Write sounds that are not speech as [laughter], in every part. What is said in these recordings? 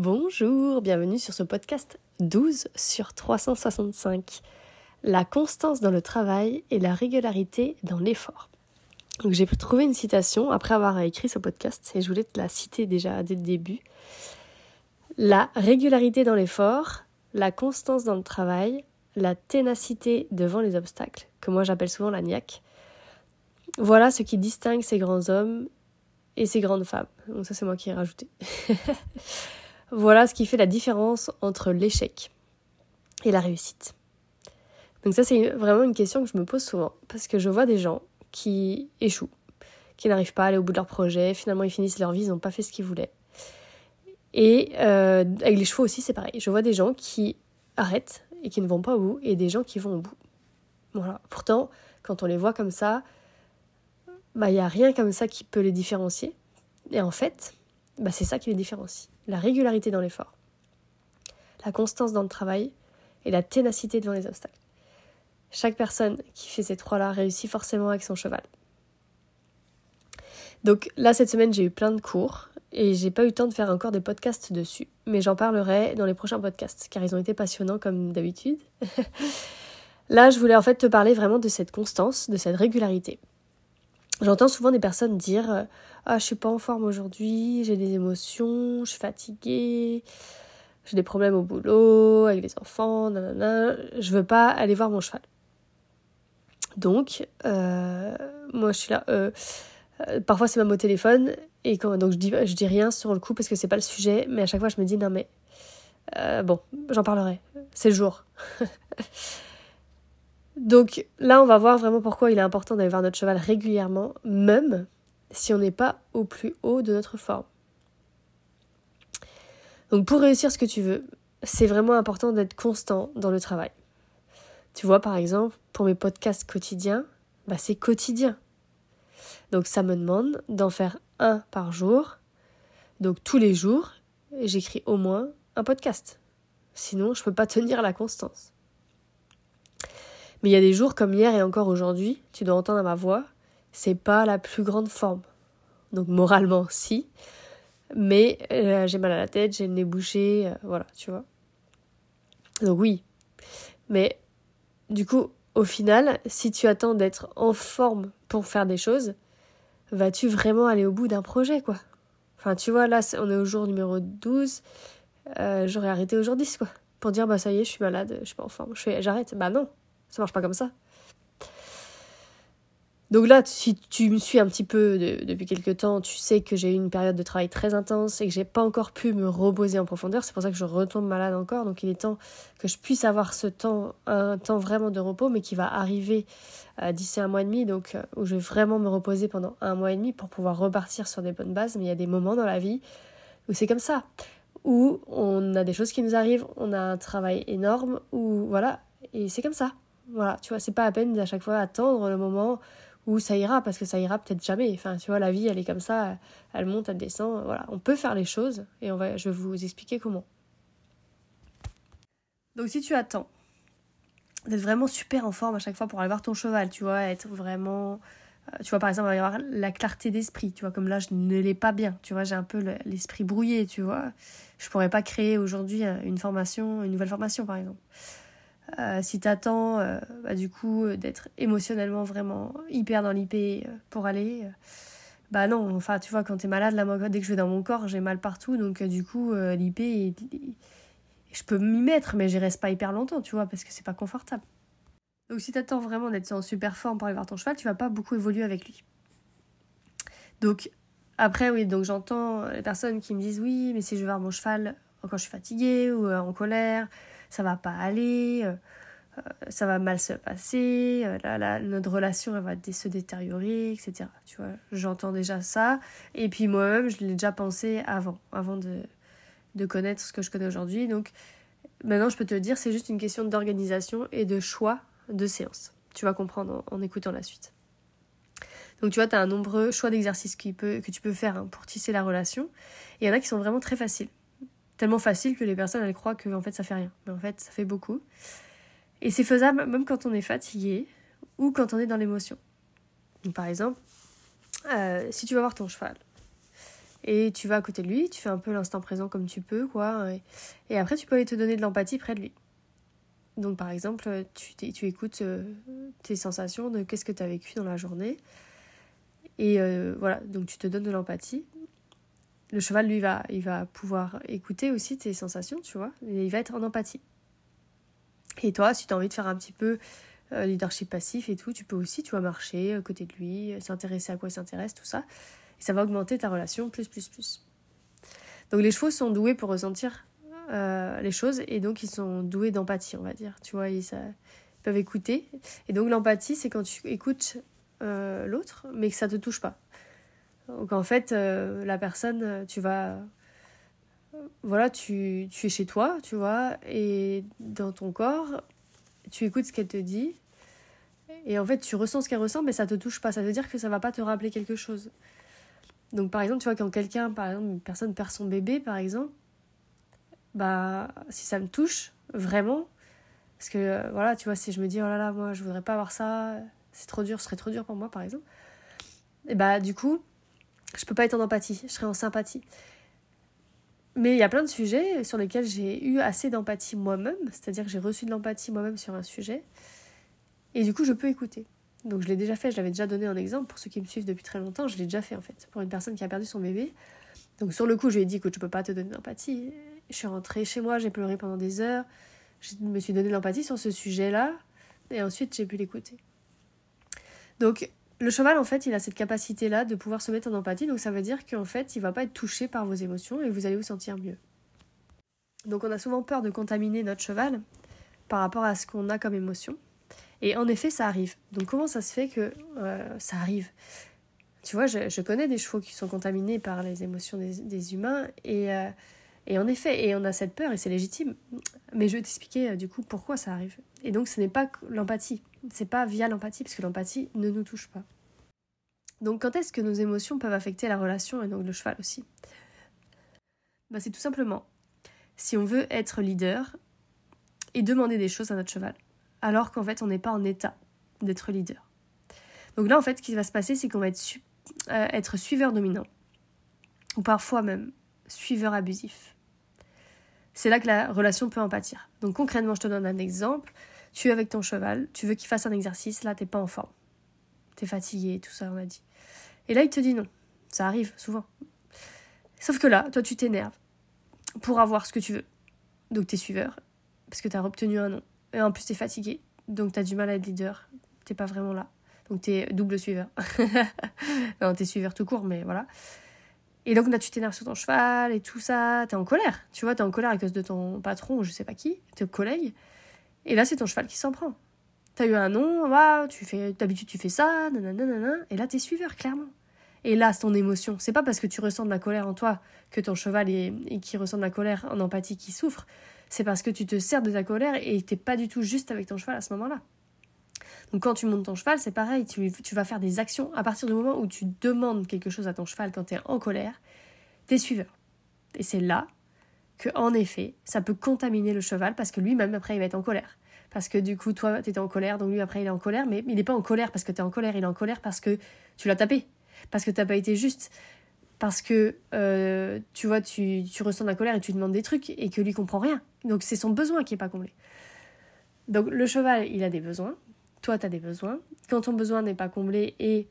Bonjour, bienvenue sur ce podcast 12 sur 365. La constance dans le travail et la régularité dans l'effort. Donc j'ai trouvé une citation après avoir écrit ce podcast et je voulais te la citer déjà dès le début. La régularité dans l'effort, la constance dans le travail, la ténacité devant les obstacles, que moi j'appelle souvent la niaque. Voilà ce qui distingue ces grands hommes et ces grandes femmes. Donc ça c'est moi qui ai rajouté. [laughs] Voilà ce qui fait la différence entre l'échec et la réussite. Donc ça c'est vraiment une question que je me pose souvent parce que je vois des gens qui échouent, qui n'arrivent pas à aller au bout de leur projet, finalement ils finissent leur vie, ils n'ont pas fait ce qu'ils voulaient. Et euh, avec les chevaux aussi c'est pareil. Je vois des gens qui arrêtent et qui ne vont pas au bout et des gens qui vont au bout. Pourtant, quand on les voit comme ça, bah il n'y a rien comme ça qui peut les différencier. Et en fait, bah, c'est ça qui les différencie la régularité dans l'effort, la constance dans le travail et la ténacité devant les obstacles. Chaque personne qui fait ces trois-là réussit forcément avec son cheval. Donc là, cette semaine, j'ai eu plein de cours et j'ai pas eu le temps de faire encore des podcasts dessus. Mais j'en parlerai dans les prochains podcasts car ils ont été passionnants comme d'habitude. [laughs] là, je voulais en fait te parler vraiment de cette constance, de cette régularité. J'entends souvent des personnes dire euh, Ah, je suis pas en forme aujourd'hui, j'ai des émotions, je suis fatiguée, j'ai des problèmes au boulot, avec les enfants, nanana, je veux pas aller voir mon cheval. Donc, euh, moi je suis là. Euh, parfois c'est même au téléphone, et quand, donc je dis, je dis rien sur le coup parce que c'est pas le sujet, mais à chaque fois je me dis Non, mais bon, j'en parlerai, c'est le jour. [laughs] Donc là, on va voir vraiment pourquoi il est important d'aller voir notre cheval régulièrement, même si on n'est pas au plus haut de notre forme. Donc pour réussir ce que tu veux, c'est vraiment important d'être constant dans le travail. Tu vois, par exemple, pour mes podcasts quotidiens, bah, c'est quotidien. Donc ça me demande d'en faire un par jour. Donc tous les jours, j'écris au moins un podcast. Sinon, je ne peux pas [laughs] tenir la constance. Mais il y a des jours comme hier et encore aujourd'hui, tu dois entendre ma voix, c'est pas la plus grande forme. Donc moralement, si. Mais euh, j'ai mal à la tête, j'ai le nez bouché, euh, voilà, tu vois. Donc oui. Mais du coup, au final, si tu attends d'être en forme pour faire des choses, vas-tu vraiment aller au bout d'un projet, quoi? Enfin, tu vois, là, on est au jour numéro 12, euh, j'aurais arrêté aujourd'hui, quoi. Pour dire, bah ça y est, je suis malade, je suis pas en forme, j'arrête. Bah non, ça marche pas comme ça. Donc là, si tu me suis un petit peu depuis quelques temps, tu sais que j'ai eu une période de travail très intense et que j'ai pas encore pu me reposer en profondeur. C'est pour ça que je retombe malade encore. Donc il est temps que je puisse avoir ce temps, un temps vraiment de repos, mais qui va arriver euh, d'ici un mois et demi, donc euh, où je vais vraiment me reposer pendant un mois et demi pour pouvoir repartir sur des bonnes bases. Mais il y a des moments dans la vie où c'est comme ça, où on a des choses qui nous arrivent, on a un travail énorme, voilà, et c'est comme ça. Voilà, tu vois, c'est pas à peine d'à chaque fois attendre le moment où ça ira, parce que ça ira peut-être jamais. Enfin, tu vois, la vie, elle est comme ça, elle monte, elle descend. Voilà, on peut faire les choses et on va, je vais vous expliquer comment. Donc, si tu attends d'être vraiment super en forme à chaque fois pour aller voir ton cheval, tu vois, être vraiment. Euh, tu vois, par exemple, avoir la clarté d'esprit, tu vois, comme là, je ne l'ai pas bien, tu vois, j'ai un peu l'esprit brouillé, tu vois. Je pourrais pas créer aujourd'hui euh, une formation, une nouvelle formation, par exemple. Euh, si t'attends euh, bah, du coup euh, d'être émotionnellement vraiment hyper dans l'IP pour aller, bah non, enfin tu vois quand t'es malade, dès que je vais dans mon corps j'ai mal partout donc du coup l'IP je peux m'y mettre mais j'y reste pas hyper longtemps tu vois parce que c'est pas confortable. Donc si t'attends vraiment d'être en super forme pour aller voir ton cheval, tu vas pas beaucoup évoluer avec lui. Donc après oui, donc j'entends les personnes qui me disent oui mais si je vais voir mon cheval quand je suis fatiguée ou en colère, ça va pas aller, euh, euh, ça va mal se passer, euh, là, notre relation va se détériorer, etc. Tu vois, j'entends déjà ça. Et puis moi-même, je l'ai déjà pensé avant, avant de, de connaître ce que je connais aujourd'hui. Donc maintenant, je peux te dire, c'est juste une question d'organisation et de choix de séance. Tu vas comprendre en, écoutant la suite. Donc tu vois, tu as un nombreux choix d'exercices que tu peux faire hein, pour tisser la relation. Il y en a qui sont vraiment très faciles tellement facile que les personnes elles croient que en fait ça fait rien. Mais en fait ça fait beaucoup. Et c'est faisable même quand on est fatigué ou quand on est dans l'émotion. par exemple, euh, si tu vas voir ton cheval et tu vas à côté de lui, tu fais un peu l'instant présent comme tu peux, quoi. Et, après, tu peux aller te donner de l'empathie près de lui. Donc, par exemple, tu, tu écoutes euh, tes sensations de qu'est-ce que tu as vécu dans la journée. Et euh, voilà, donc tu te donnes de l'empathie. Le cheval, lui, va, il va pouvoir écouter aussi tes sensations, tu vois. Et il va être en empathie. Et toi, si tu as envie de faire un petit peu euh, leadership passif et tout, tu peux aussi, tu vas marcher à côté de lui, s'intéresser à quoi il s'intéresse, tout ça. Et ça va augmenter ta relation plus, plus, plus. Donc les chevaux sont doués pour ressentir euh, les choses et donc ils sont doués d'empathie, on va dire. Tu vois, ils, peuvent écouter. Et donc l'empathie, c'est quand tu écoutes euh, l'autre, mais que ça te touche pas. Donc en fait, euh, la personne, tu vas. Voilà, tu, tu es chez toi, tu vois, et dans ton corps, tu écoutes ce qu'elle te dit. Et en fait, tu ressens ce qu'elle ressent, mais ça te touche pas. Ça veut dire que ça va pas te rappeler quelque chose. Donc par exemple, tu vois, quand quelqu'un, par exemple, une personne perd son bébé, par exemple, bah si ça me touche vraiment, parce que euh, voilà, tu vois, si je me dis oh là là, moi je voudrais pas avoir ça, c'est trop dur, ce serait trop dur pour moi, par exemple, et bah du coup, je peux pas être en empathie, je serais en sympathie. Mais il y a plein de sujets sur lesquels j'ai eu assez d'empathie moi-même, c'est-à-dire que j'ai reçu de l'empathie moi-même sur un sujet, et du coup je peux écouter. Donc je l'ai déjà fait, je l'avais déjà donné un exemple pour ceux qui me suivent depuis très longtemps, je l'ai déjà fait en fait, pour une personne qui a perdu son bébé. Donc sur le coup, je lui ai dit écoute, je peux pas te donner d'empathie. Je suis rentrée chez moi, j'ai pleuré pendant des heures, je me suis donné l'empathie sur ce sujet-là, et ensuite j'ai pu l'écouter. Donc le cheval, en fait, il a cette capacité-là de pouvoir se mettre en empathie, donc ça veut dire qu'en fait, il va pas être touché par vos émotions et vous allez vous sentir mieux. Donc on a souvent peur de contaminer notre cheval par rapport à ce qu'on a comme émotion. Et en effet, ça arrive. Donc comment ça se fait que euh, ça arrive? Tu vois, je, connais des chevaux qui sont contaminés par les émotions des, humains et, euh, et en effet, et on a cette peur et c'est légitime. Mais je vais t'expliquer euh, du coup pourquoi ça arrive. Et donc ce n'est pas l'empathie, c'est pas via l'empathie parce que l'empathie ne nous touche pas. Donc quand est-ce que nos émotions peuvent affecter la relation et donc le cheval aussi? Bah, C'est tout simplement si on veut être leader et demander des choses à notre cheval alors qu'en fait on n'est pas en état d'être leader. Donc là en fait ce qui va se passer c'est qu'on va être, euh, suiveur dominant ou parfois même suiveur abusif. C'est là que la relation peut en. Donc concrètement je te donne un exemple. Tu es avec ton cheval, tu veux qu'il fasse un exercice, là t'es pas en forme. T'es fatigué, tout ça on a dit. Et là il te dit non. Ça arrive souvent. Sauf que là, toi tu t'énerves pour avoir ce que tu veux. Donc t'es suiveur, parce que t'as obtenu un nom. Et en plus, t'es fatigué. Donc, t'as du mal à être leader. T'es pas vraiment là. Donc, t'es double suiveur. [laughs] non, t'es suiveur tout court, mais voilà. Et donc, là, tu t'énerves sur ton cheval et tout ça. T'es en colère. Tu vois, t'es en colère à cause de ton patron ou je sais pas qui, tes collègues. Et là, c'est ton cheval qui s'en prend. T'as eu un nom, va, tu fais, d'habitude, tu fais ça, nanana, et là, t'es suiveur, clairement. Et là, c'est ton émotion. C'est pas parce que tu ressens de la colère en toi que ton cheval est, et qui ressent de la colère en empathie qui souffre c'est parce que tu te sers de ta colère et t'es pas du tout juste avec ton cheval à ce moment-là. Donc quand tu montes ton cheval, c'est pareil, tu, vas faire des actions à partir du moment où tu demandes quelque chose à ton cheval quand tu es en colère, t'es suiveur. Et c'est là que, en effet, ça peut contaminer le cheval parce que lui-même, après, il va être en colère. Parce que du coup, toi, tu étais en colère, donc lui, après, il est en colère, mais il n'est pas en colère parce que tu es en colère, il est en colère parce que tu l'as tapé, parce que tu n'as pas été juste, parce que euh, tu vois, tu, tu, ressens de la colère et tu demandes des trucs et que lui comprend rien. Donc c'est son besoin qui n'est pas comblé. Donc le cheval, il a des besoins, toi, tu as des besoins. Quand ton besoin n'est pas comblé et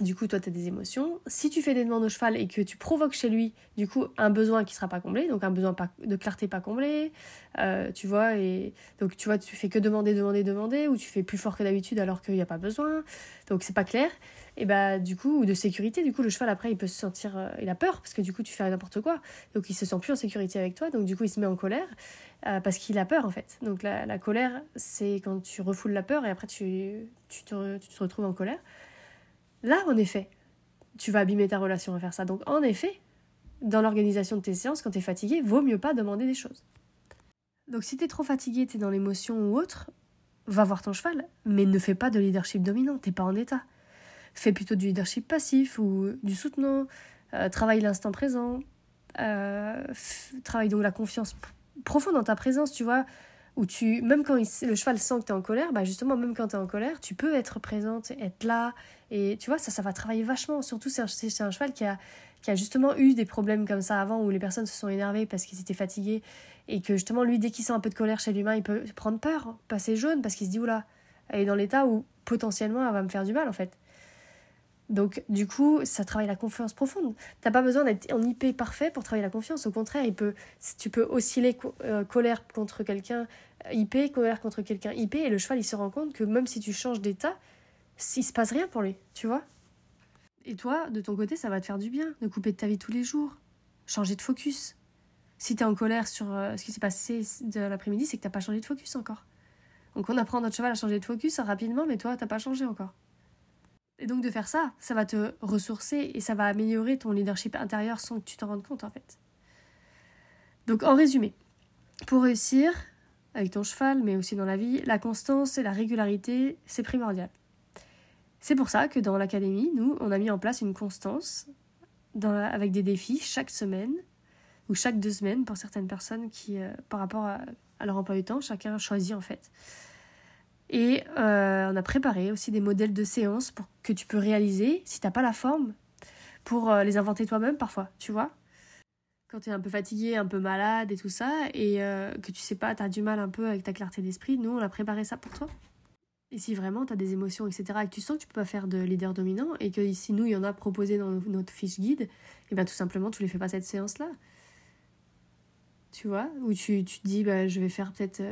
du coup, toi, tu as des émotions. Si tu fais des demandes au cheval et que tu provoques chez lui, du coup, un besoin qui sera pas comblé, donc un besoin de clarté pas comblé, euh, tu vois, et donc tu vois, tu fais que demander, demander, demander, ou tu fais plus fort que d'habitude alors qu'il n'y a pas besoin, donc c'est pas clair. Et bah, du coup, ou de sécurité, du coup, le cheval après, il peut se sentir, euh, il a peur parce que du coup, tu fais n'importe quoi, donc il se sent plus en sécurité avec toi, donc du coup, il se met en colère euh, parce qu'il a peur en fait. Donc la, la colère, c'est quand tu refoules la peur et après tu, tu, te, tu te retrouves en colère. Là, en effet, tu vas abîmer ta relation à faire ça. Donc, en effet, dans l'organisation de tes séances, quand tu es fatigué, vaut mieux pas demander des choses. Donc, si tu es trop fatigué, tu es dans l'émotion ou autre, va voir ton cheval, mais ne fais pas de leadership dominant, t'es pas en état. Fais plutôt du leadership passif ou du soutenant, euh, travaille l'instant présent, euh, travaille donc la confiance profonde dans ta présence, tu vois, où tu, même quand le cheval sent que tu es en colère, bah justement, même quand tu es en colère, tu peux être présente, être là. Et tu vois, ça, ça va travailler vachement. Surtout, c'est un, un, cheval qui a, qui a justement eu des problèmes comme ça avant, où les personnes se sont énervées parce qu'ils étaient fatigués. Et que justement, lui, dès qu'il sent un peu de colère chez l'humain, il peut prendre peur, passer jaune, parce qu'il se dit, oula, elle est dans l'état où potentiellement elle va me faire du mal, en fait. Donc, du coup, ça travaille la confiance profonde. T'as pas besoin d'être en IP parfait pour travailler la confiance. Au contraire, peut, tu peux osciller euh, colère contre quelqu'un IP, colère contre quelqu'un IP, et le cheval, il se rend compte que même si tu changes d'état, il se passe rien pour lui, tu vois. Et toi, de ton côté, ça va te faire du bien de couper de ta vie tous les jours, changer de focus. Si tu es en colère sur euh, ce qui s'est passé de l'après-midi, c'est que t'as pas changé de focus encore. Donc on apprend notre cheval à changer de focus rapidement, mais toi, t'as pas changé encore. Et donc de faire ça, ça va te ressourcer et ça va améliorer ton leadership intérieur sans que tu t'en rendes compte en fait. Donc en résumé, pour réussir avec ton cheval, mais aussi dans la vie, la constance et la régularité, c'est primordial. C'est pour ça que dans l'académie, nous, on a mis en place une constance avec des défis chaque semaine ou chaque deux semaines pour certaines personnes qui, euh, par rapport à, à leur emploi du temps, chacun choisit en fait. Et euh, on a préparé aussi des modèles de séances pour que tu peux réaliser si t'as pas la forme pour euh, les inventer toi-même parfois, tu vois. Quand tu es un peu fatigué, un peu malade et tout ça, et euh, que tu sais pas, tu as du mal un peu avec ta clarté d'esprit, nous on a préparé ça pour toi. Et si vraiment tu as des émotions, etc., et que tu sens que tu peux pas faire de leader dominant, et que ici nous il y en a proposé dans notre fiche guide, et eh bien tout simplement tu les fais pas cette séance-là. Tu vois Ou tu, tu te dis, bah, je vais faire peut-être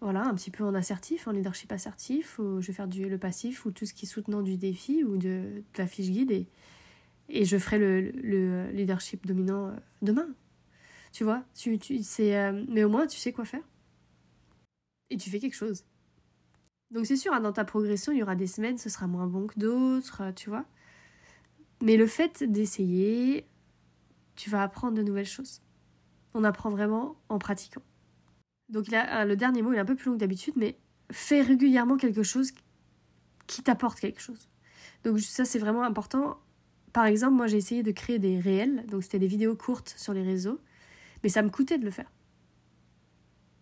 voilà, un petit peu en assertif, en leadership assertif, ou je vais faire du, le passif, ou tout ce qui est soutenant du défi, ou de, la fiche guide, et, et je ferai le, le, leadership dominant euh, demain. Tu vois, tu, tu, euh, mais au moins tu sais quoi faire. Et tu fais quelque chose. Donc c'est sûr, hein, dans ta progression, il y aura des semaines, ce sera moins bon que d'autres, euh, tu vois. Mais le fait d'essayer, tu vas apprendre de nouvelles choses. On apprend vraiment en pratiquant. Donc euh, le dernier mot il est un peu plus long que d'habitude, mais fais régulièrement quelque chose qui t'apporte quelque chose. Donc ça c'est vraiment important. Par exemple, moi j'ai essayé de créer des réels, donc c'était des vidéos courtes sur les réseaux, mais ça me coûtait de le faire.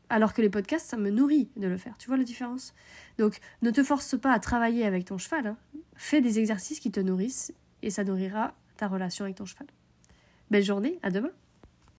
Alors que les podcasts, ça me nourrit de le faire. Tu vois la différence? Donc ne te force pas à travailler avec ton cheval. Hein. Fais des exercices qui te nourrissent et ça nourrira ta relation avec ton cheval. Belle journée, à demain